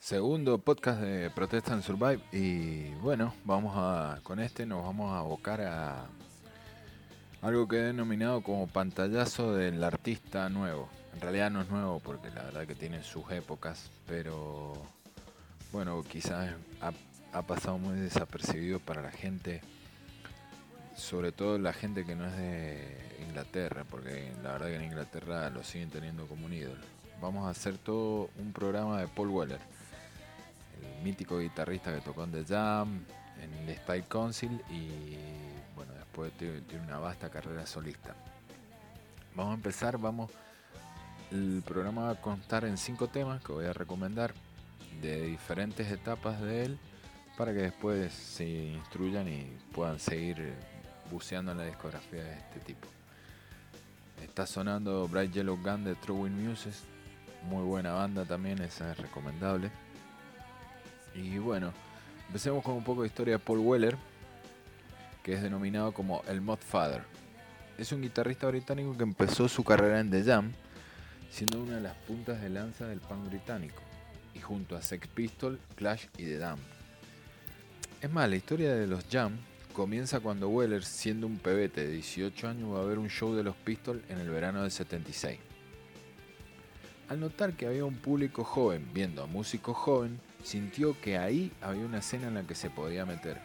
Segundo podcast de Protesta and Survive y bueno, vamos a con este nos vamos a abocar a algo que he denominado como pantallazo del artista nuevo. En realidad no es nuevo porque la verdad que tiene sus épocas, pero bueno, quizás ha pasado muy desapercibido para la gente, sobre todo la gente que no es de Inglaterra, porque la verdad que en Inglaterra lo siguen teniendo como un ídolo. Vamos a hacer todo un programa de Paul Weller el mítico guitarrista que tocó en The Jam, en el Style Council y bueno, después tiene una vasta carrera solista. Vamos a empezar, vamos. El programa va a constar en cinco temas que voy a recomendar de diferentes etapas de él para que después se instruyan y puedan seguir buceando en la discografía de este tipo. Está sonando Bright Yellow Gun de True Wind Muses, muy buena banda también, esa es recomendable. Y bueno, empecemos con un poco de historia de Paul Weller, que es denominado como el Mod Father. Es un guitarrista británico que empezó su carrera en The Jam, siendo una de las puntas de lanza del punk británico, y junto a Sex Pistol, Clash y The Dam. Es más, la historia de los Jam comienza cuando Weller, siendo un pebete de 18 años, va a ver un show de los Pistols en el verano del 76. Al notar que había un público joven viendo a músicos jóvenes, sintió que ahí había una escena en la que se podía meter.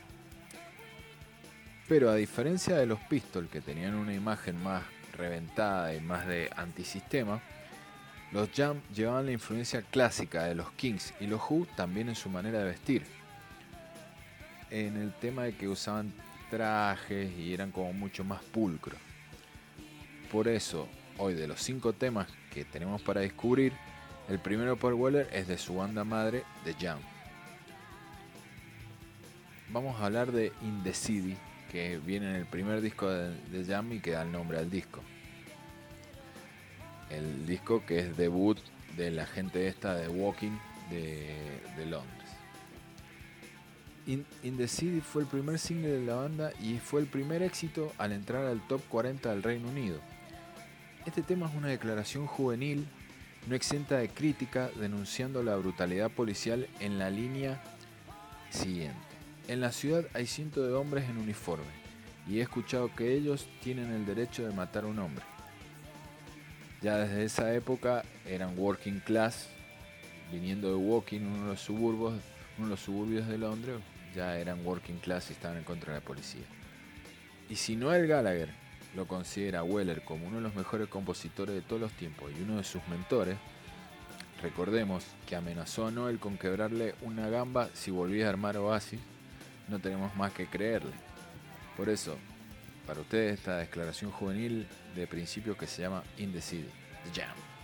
Pero a diferencia de los Pistols, que tenían una imagen más reventada y más de antisistema, los Jam llevaban la influencia clásica de los Kings y los Who también en su manera de vestir. En el tema de que usaban trajes y eran como mucho más pulcros. Por eso, hoy de los cinco temas que tenemos para descubrir, el primero por Weller es de su banda madre, The Jam. Vamos a hablar de In the City, que viene en el primer disco de The Jam y que da el nombre al disco. El disco que es debut de la gente esta de Walking de, de Londres. In, In, the City fue el primer single de la banda y fue el primer éxito al entrar al top 40 del Reino Unido. Este tema es una declaración juvenil no exenta de crítica denunciando la brutalidad policial en la línea siguiente. En la ciudad hay cientos de hombres en uniforme y he escuchado que ellos tienen el derecho de matar a un hombre. Ya desde esa época eran working class, viniendo de Walking, uno de los suburbios, uno de los suburbios de Londres, ya eran working class y estaban en contra de la policía. Y si Noel Gallagher lo considera Weller como uno de los mejores compositores de todos los tiempos y uno de sus mentores, recordemos que amenazó a Noel con quebrarle una gamba si volvía a armar Oasis, no tenemos más que creerle. Por eso, para ustedes esta declaración juvenil de principio que se llama In the City, The Jam.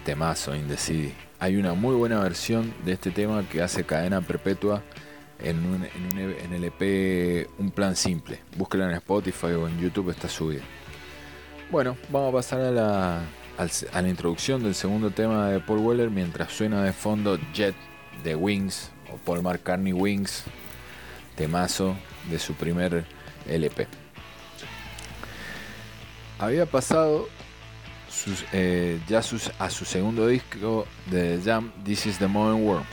Temazo In the City. Hay una muy buena versión de este tema que hace cadena perpetua en, en, el EP Un Plan Simple. Búsquela en Spotify o en YouTube, está subida. Bueno, vamos a pasar a la, a la introducción del segundo tema de Paul Weller mientras suena de fondo Jet de Wings o Paul McCartney Wings, temazo de su primer LP. Había pasado eh, ya a su segundo disco de Jam, This is the Modern World.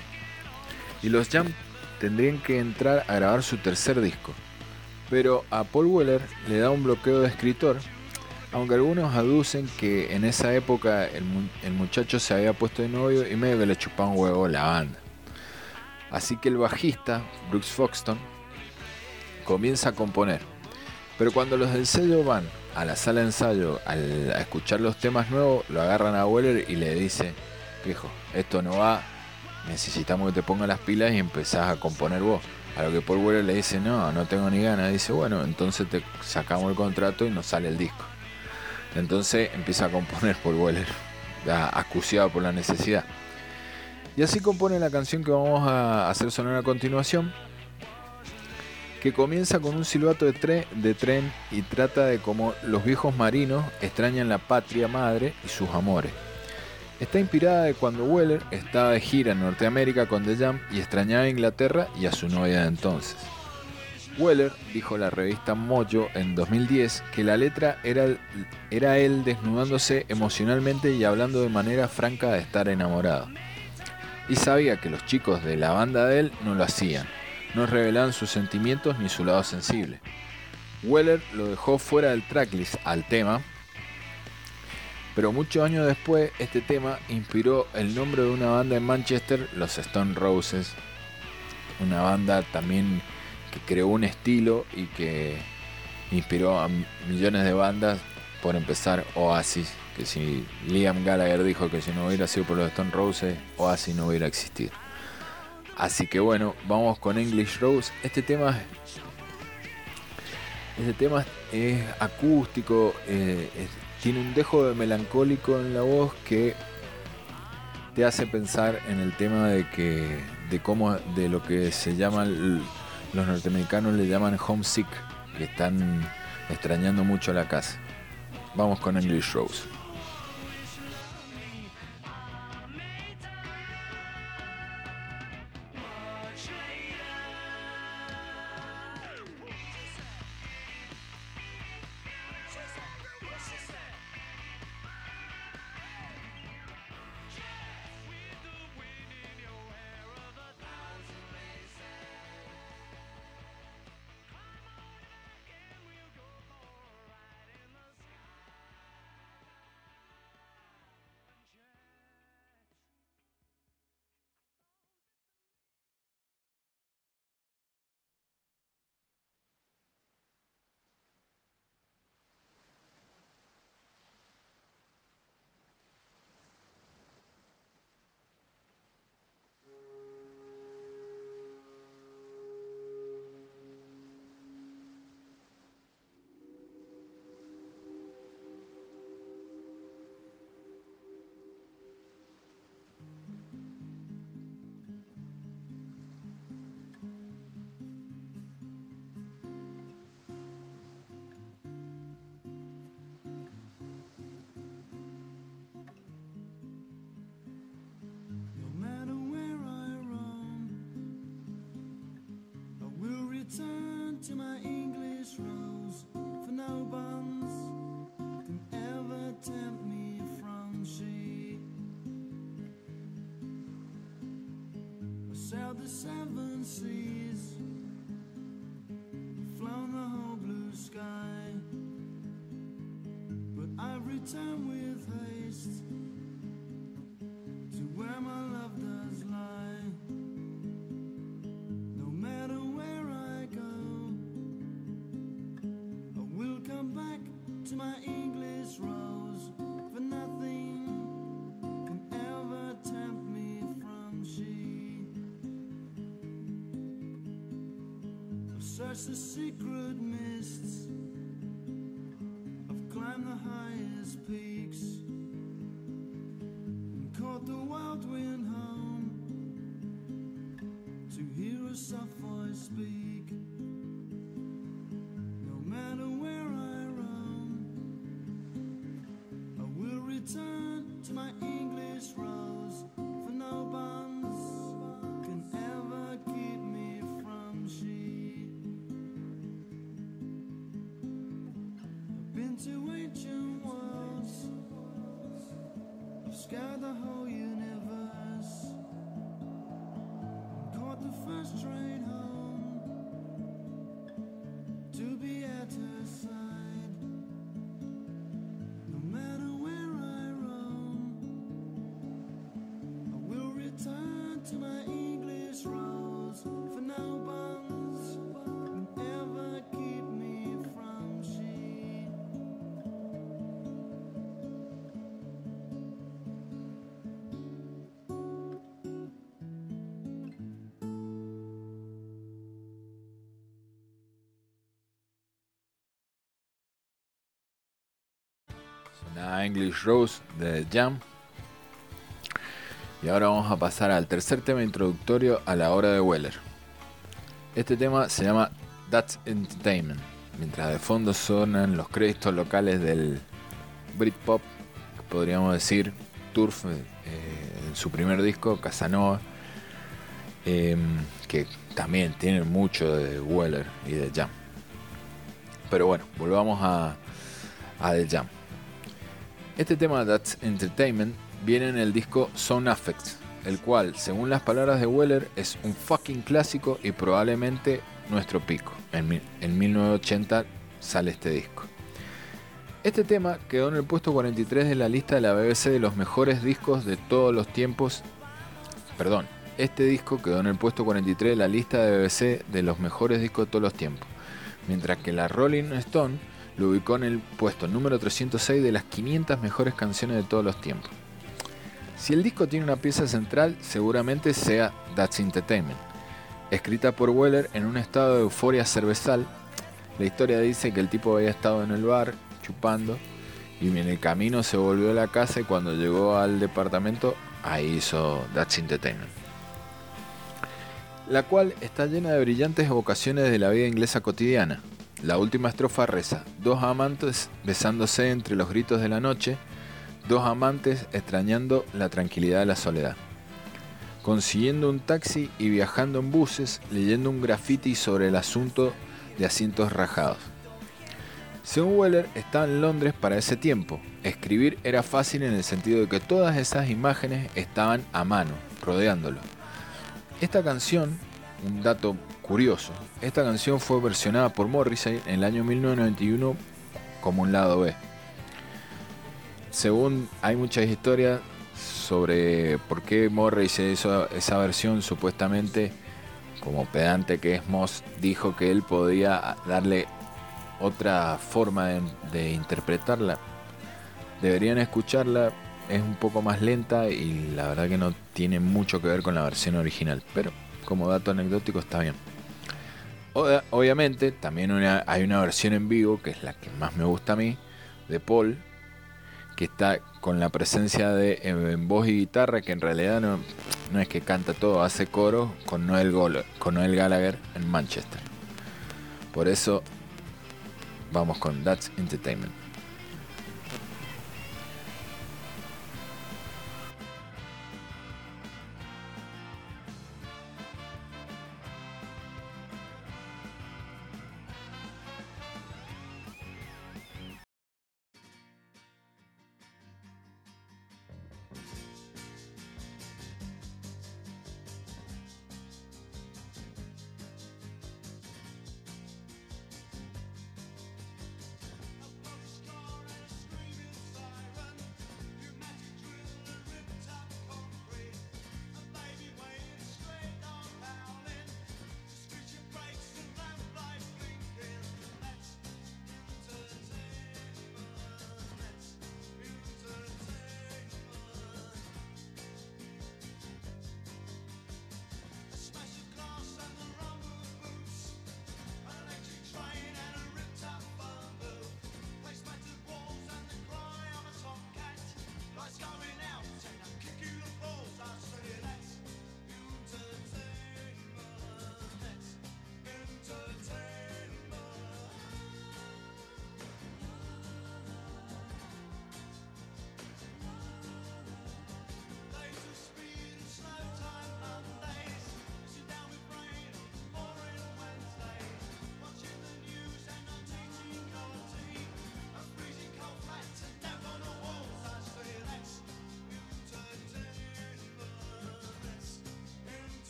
Y los Jam tendrían que entrar a grabar su tercer disco. Pero a Paul Weller le da un bloqueo de escritor, aunque algunos aducen que en esa época el, el muchacho se había puesto de novio y medio que le chupaba un huevo la banda. Así que el bajista, Brooks Foxton, comienza a componer. Pero cuando los del sello van a la sala de ensayo al, escuchar los temas nuevos, lo agarran a Weller y le dice, viejo, esto no va, necesitamos que te pongas las pilas y empezás a componer vos. A lo que Paul Weller le dice, no, no tengo ni ganas. Dice, bueno, entonces te sacamos el contrato y nos sale el disco. Entonces empieza a componer Paul Weller, acuciado por la necesidad. Y así compone la canción que vamos a hacer sonar a continuación que comienza con un silbato de, de tren y trata de cómo los viejos marinos extrañan la patria madre y sus amores. Está inspirada de cuando Weller estaba de gira en Norteamérica con The Jam y extrañaba a Inglaterra y a su novia de entonces. Weller dijo a la revista Mojo en 2010 que la letra era, era él desnudándose emocionalmente y hablando de manera franca de estar enamorado. Y sabía que los chicos de la banda de él no lo hacían, no revelaban sus sentimientos ni su lado sensible. Weller lo dejó fuera del tracklist al tema, pero muchos años después este tema inspiró el nombre de una banda en Manchester, los Stone Roses, una banda también que creó un estilo y que inspiró a millones de bandas, por empezar Oasis, que si Liam Gallagher dijo que si no hubiera sido por los Stone Roses, Oasis no hubiera existido. Así que bueno, vamos con English Rose. Este tema, este tema es acústico, eh, tiene un dejo de melancólico en la voz que te hace pensar en el tema de que de cómo de lo que se llaman los norteamericanos le llaman homesick, que están extrañando mucho la casa. Vamos con English Rose. to my English rose, for no buns can ever tempt me from she. I sailed the seven seas. Searched the secret Una English Rose de Jam. Y ahora vamos a pasar al tercer tema introductorio a la obra de Weller. Este tema se llama That's Entertainment, mientras de fondo sonan los créditos locales del Britpop, podríamos decir Turf, eh, en su primer disco, Casanova, eh, que también tiene mucho de Weller y de Jam. Pero bueno, volvamos a, a The Jam. Este tema That's Entertainment viene en el disco Sound Affects, el cual, según las palabras de Weller, es un fucking clásico y probablemente nuestro pico. En 1980 sale este disco. Este tema quedó en el puesto 43 de la lista de la BBC de los mejores discos de todos los tiempos. Perdón, este disco quedó en el puesto 43 de la lista de BBC de los mejores discos de todos los tiempos. Mientras que la Rolling Stone lo ubicó en el puesto número 306 de las 500 mejores canciones de todos los tiempos. Si el disco tiene una pieza central, seguramente sea That's Entertainment. Escrita por Weller en un estado de euforia cervezal, la historia dice que el tipo había estado en el bar chupando y en el camino se volvió a la casa y cuando llegó al departamento ahí hizo That's Entertainment. La cual está llena de brillantes evocaciones de la vida inglesa cotidiana. La última estrofa reza, dos amantes besándose entre los gritos de la noche, dos amantes extrañando la tranquilidad de la soledad. Consiguiendo un taxi y viajando en buses, leyendo un graffiti sobre el asunto de asientos rajados. Según Weller, estaba en Londres para ese tiempo. Escribir era fácil en el sentido de que todas esas imágenes estaban a mano, rodeándolo. Esta canción, un dato curioso, esta canción fue versionada por Morrissey en el año 1991 como un lado B. Según hay muchas historias sobre por qué Morrissey hizo esa versión, supuestamente, como pedante que es Moss, dijo que él podía darle otra forma de, de interpretarla. Deberían escucharla, es un poco más lenta y la verdad que no tiene mucho que ver con la versión original, pero como dato anecdótico está bien. Obviamente también hay una versión en vivo, que es la que más me gusta a mí, de Paul, que está con la presencia de en voz y guitarra, que en realidad no, no es que canta todo, hace coro con Noel, con Noel Gallagher en Manchester. Por eso vamos con That's Entertainment.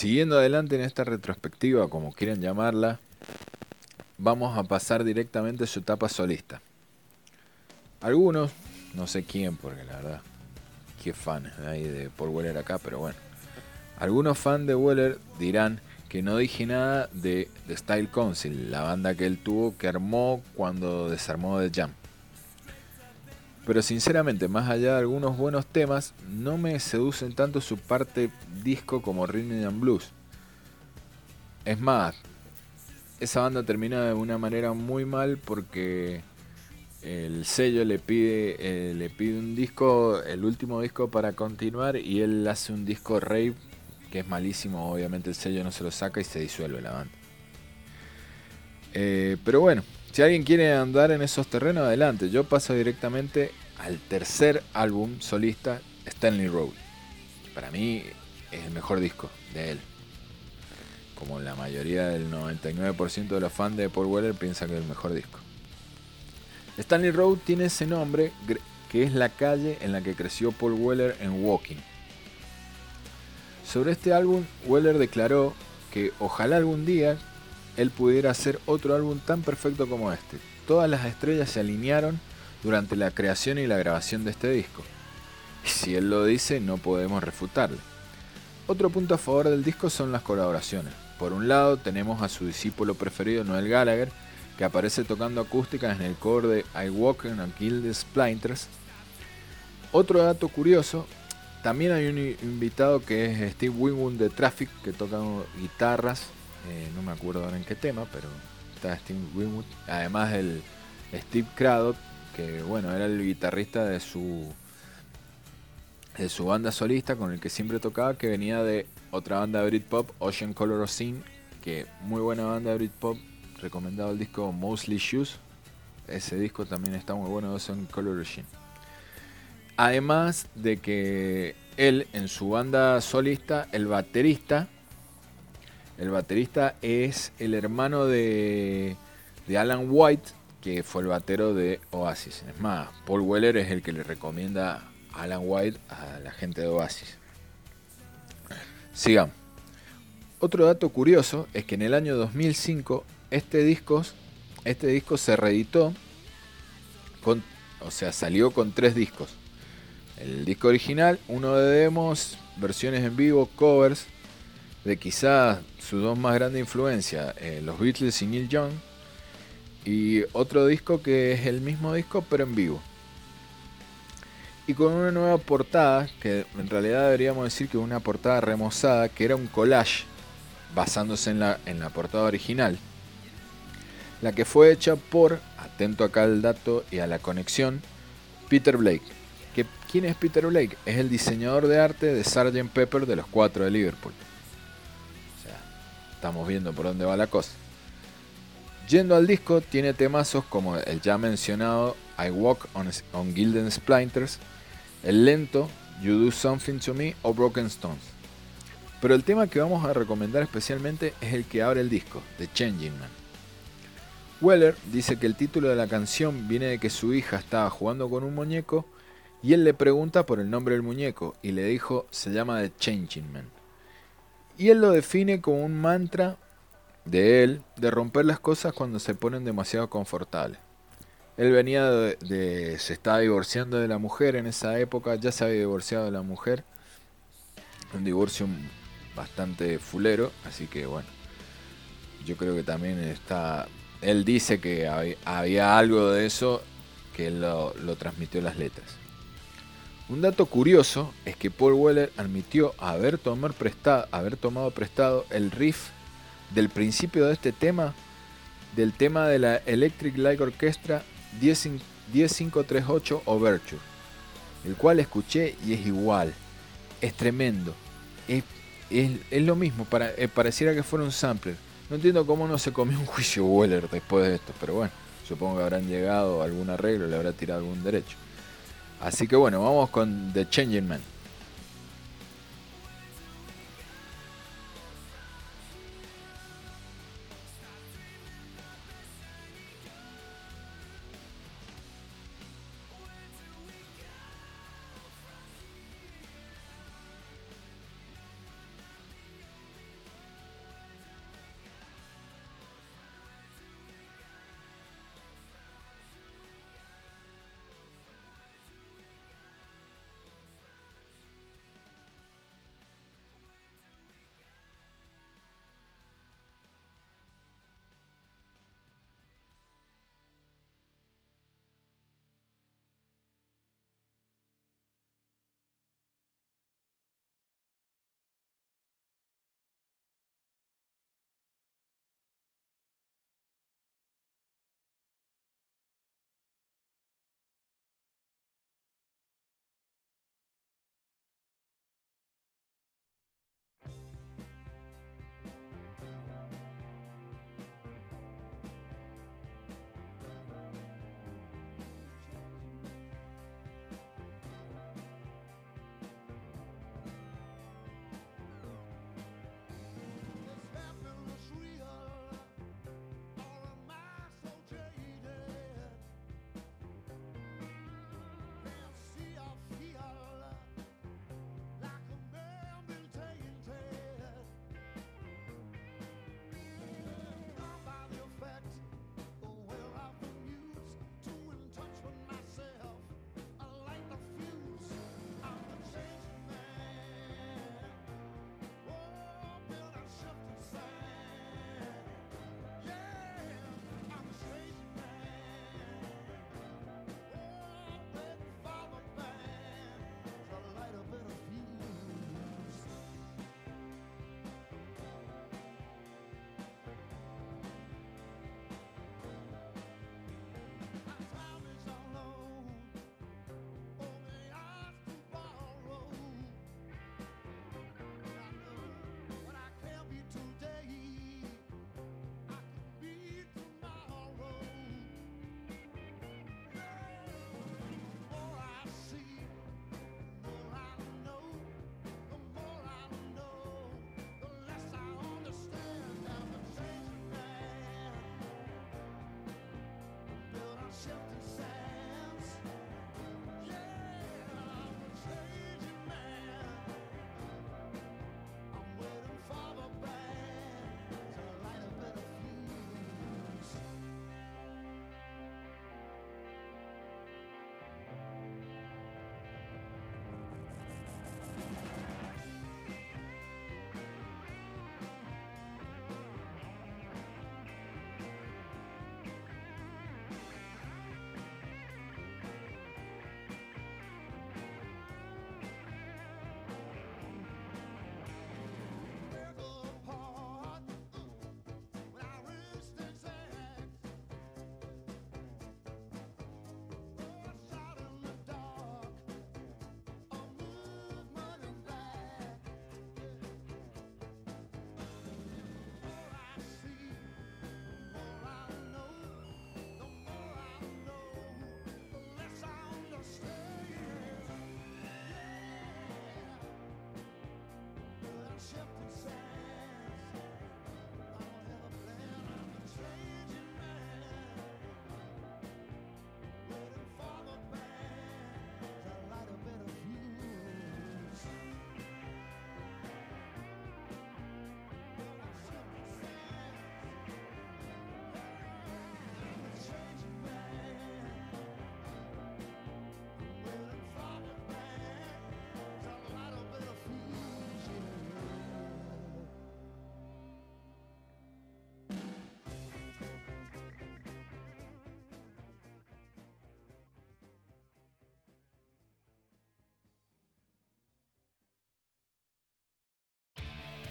Siguiendo adelante en esta retrospectiva, como quieran llamarla, vamos a pasar directamente a su etapa solista. Algunos, no sé quién, porque la verdad, qué fan hay de Paul Weller acá, pero bueno. Algunos fans de Weller dirán que no dije nada de The Style Council, la banda que él tuvo que armó cuando desarmó The Jam. Pero sinceramente, más allá de algunos buenos temas, no me seducen tanto su parte disco como Rhythm and Blues. Es más, esa banda termina de una manera muy mal porque el sello le pide, eh, le pide un disco, el último disco para continuar y él hace un disco rave que es malísimo, obviamente el sello no se lo saca y se disuelve la banda. Eh, pero bueno, si alguien quiere andar en esos terrenos, adelante. Yo paso directamente al tercer álbum solista, Stanley Road. Para mí es el mejor disco de él. Como la mayoría del 99% de los fans de Paul Weller piensa que es el mejor disco. Stanley Road tiene ese nombre que es la calle en la que creció Paul Weller en Walking. Sobre este álbum, Weller declaró que ojalá algún día él pudiera hacer otro álbum tan perfecto como este. Todas las estrellas se alinearon durante la creación y la grabación de este disco. Y si él lo dice, no podemos refutarle. Otro punto a favor del disco son las colaboraciones. Por un lado tenemos a su discípulo preferido Noel Gallagher, que aparece tocando acústicas en el core de I Walk in a Guild Splinters. Otro dato curioso, también hay un invitado que es Steve Winwood de Traffic, que toca guitarras, eh, no me acuerdo ahora en qué tema, pero está Steve Winwood. Además el Steve Craddock, que bueno, era el guitarrista de su de su banda solista con el que siempre tocaba, que venía de otra banda de Britpop, Ocean Color of Scene, que muy buena banda de Britpop, recomendado el disco Mostly Shoes. Ese disco también está muy bueno, Ocean Color of Scene. Además de que él en su banda solista, el baterista, el baterista es el hermano de, de Alan White, que fue el batero de Oasis. Es más, Paul Weller es el que le recomienda a Alan White a la gente de Oasis. Sigamos. Otro dato curioso es que en el año 2005 este disco, este disco se reeditó, con, o sea, salió con tres discos. El disco original, uno de demos, versiones en vivo, covers de quizás sus dos más grandes influencias, eh, los Beatles y Neil Young, y otro disco que es el mismo disco pero en vivo. Y con una nueva portada, que en realidad deberíamos decir que una portada remozada, que era un collage basándose en la, en la portada original. La que fue hecha por, atento acá al dato y a la conexión, Peter Blake. ¿Quién es Peter Blake? Es el diseñador de arte de Sgt. Pepper de los cuatro de Liverpool. Estamos viendo por dónde va la cosa. Yendo al disco, tiene temazos como el ya mencionado I Walk on, on Gilden Splinters, el lento You Do Something to Me o Broken Stones. Pero el tema que vamos a recomendar especialmente es el que abre el disco, The Changing Man. Weller dice que el título de la canción viene de que su hija estaba jugando con un muñeco y él le pregunta por el nombre del muñeco y le dijo se llama The Changing Man. Y él lo define como un mantra de él de romper las cosas cuando se ponen demasiado confortables. Él venía de, se estaba divorciando de la mujer en esa época, ya se había divorciado de la mujer, un divorcio bastante fulero, así que bueno, yo creo que también está, él dice que había, algo de eso que él lo, transmitió en las letras. Un dato curioso es que Paul Weller admitió haber, prestado, haber tomado prestado el riff del principio de este tema, del tema de la Electric Light Orchestra 10538 Overture, el cual escuché y es igual, es tremendo, es, lo mismo, para, eh, pareciera que fuera un sampler. No entiendo cómo no se comió un juicio Weller después de esto, pero bueno, supongo que habrán llegado a algún arreglo, le habrá tirado algún derecho. Así que bueno, vamos con The Changing Man. sunset.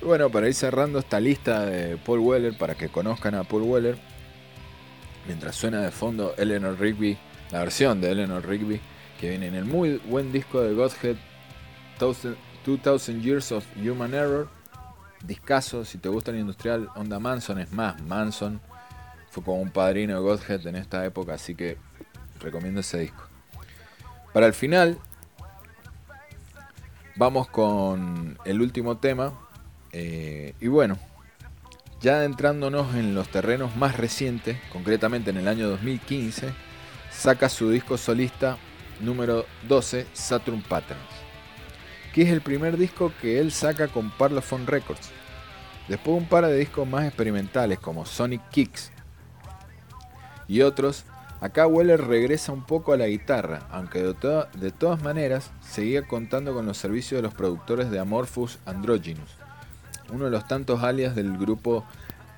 Bueno, para ir cerrando esta lista de Paul Weller, para que conozcan a Paul Weller, mientras suena de fondo Eleanor Rigby, la versión de Eleanor Rigby, que viene en el muy buen disco de Godhead, 2000 Years of Human Error, discaso, si te gusta el industrial, Onda Manson, es más, Manson fue como un padrino de Godhead en esta época, así que recomiendo ese disco. Para el final, vamos con el último tema, eh, y bueno, ya adentrándonos en los terrenos más recientes, concretamente en el año 2015, saca su disco solista número 12, Saturn Patterns, que es el primer disco que él saca con Parlophone Records. Después un par de discos más experimentales como Sonic Kicks y otros, acá Weller regresa un poco a la guitarra, aunque de, de todas maneras seguía contando con los servicios de los productores de Amorphous Androgynous uno de los tantos alias del grupo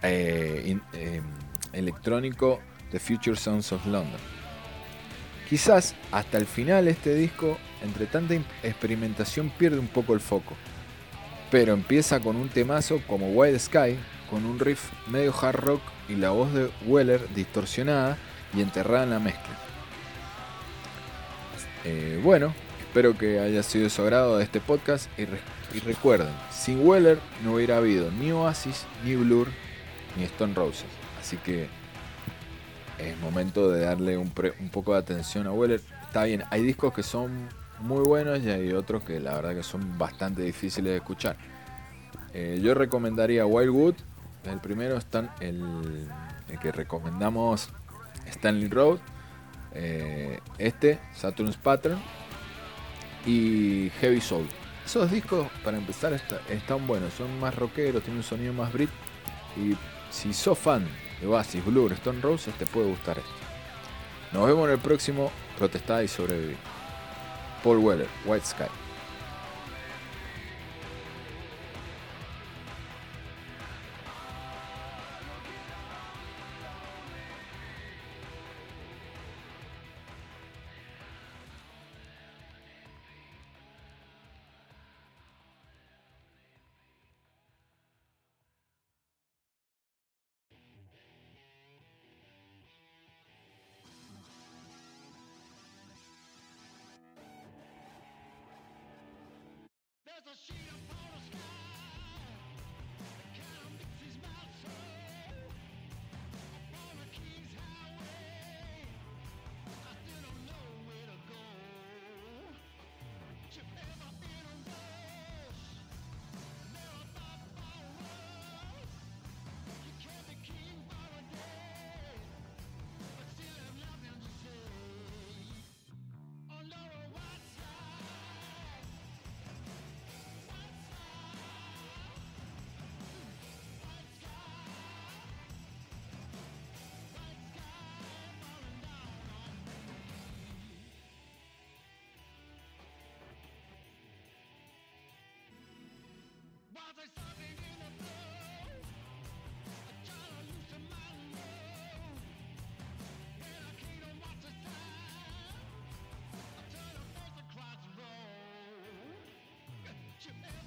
eh, eh, electrónico The Future Sounds of London. Quizás hasta el final este disco, entre tanta experimentación, pierde un poco el foco, pero empieza con un temazo como White Sky, con un riff medio hard rock y la voz de Weller distorsionada y enterrada en la mezcla. Eh, bueno, espero que haya sido de su agrado de este podcast y recuerden, sin Weller no hubiera habido ni Oasis, ni Blur, ni Stone Roses. Así que es momento de darle un, poco de atención a Weller. Está bien, hay discos que son muy buenos y hay otros que la verdad que son bastante difíciles de escuchar. Eh, yo recomendaría Wildwood. El primero está el, que recomendamos Stanley Road. Eh, este, Saturn's Pattern. Y Heavy Soul. Esos discos, para empezar, están buenos, son más rockeros, tienen un sonido más brit. Y si sos fan de Oasis, Blur, Stone Roses, te puede gustar esto. Nos vemos en el próximo Protestada y Sobrevivir. Paul Weller, White Sky. You